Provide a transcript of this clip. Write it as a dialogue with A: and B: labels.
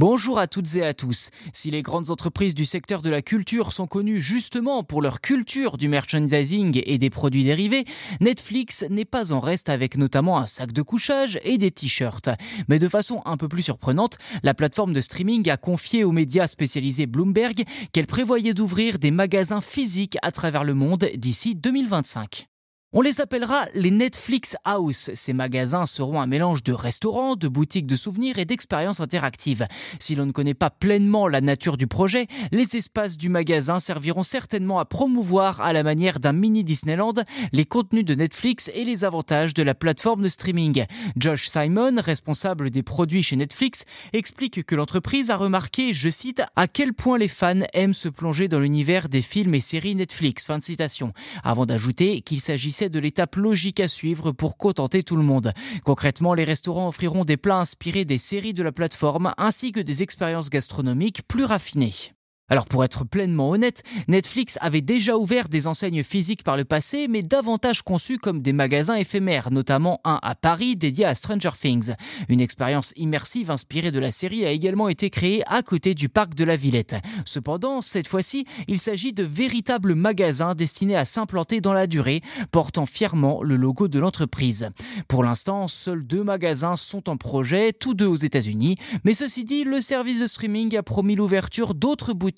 A: Bonjour à toutes et à tous. Si les grandes entreprises du secteur de la culture sont connues justement pour leur culture du merchandising et des produits dérivés, Netflix n'est pas en reste avec notamment un sac de couchage et des t-shirts. Mais de façon un peu plus surprenante, la plateforme de streaming a confié aux médias spécialisés Bloomberg qu'elle prévoyait d'ouvrir des magasins physiques à travers le monde d'ici 2025. On les appellera les Netflix House. Ces magasins seront un mélange de restaurants, de boutiques de souvenirs et d'expériences interactives. Si l'on ne connaît pas pleinement la nature du projet, les espaces du magasin serviront certainement à promouvoir à la manière d'un mini Disneyland les contenus de Netflix et les avantages de la plateforme de streaming. Josh Simon, responsable des produits chez Netflix, explique que l'entreprise a remarqué, je cite, à quel point les fans aiment se plonger dans l'univers des films et séries Netflix. Fin de citation. Avant d'ajouter qu'il s'agit de l'étape logique à suivre pour contenter tout le monde. Concrètement, les restaurants offriront des plats inspirés des séries de la plateforme ainsi que des expériences gastronomiques plus raffinées. Alors pour être pleinement honnête, Netflix avait déjà ouvert des enseignes physiques par le passé, mais davantage conçues comme des magasins éphémères, notamment un à Paris dédié à Stranger Things. Une expérience immersive inspirée de la série a également été créée à côté du parc de la Villette. Cependant, cette fois-ci, il s'agit de véritables magasins destinés à s'implanter dans la durée, portant fièrement le logo de l'entreprise. Pour l'instant, seuls deux magasins sont en projet, tous deux aux États-Unis, mais ceci dit, le service de streaming a promis l'ouverture d'autres boutiques